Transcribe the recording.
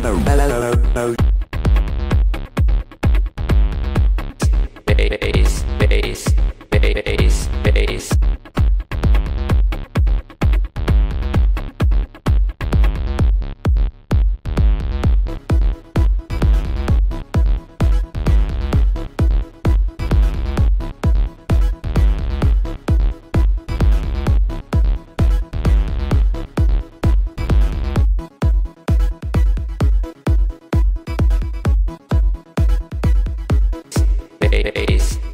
no, no, no. bass.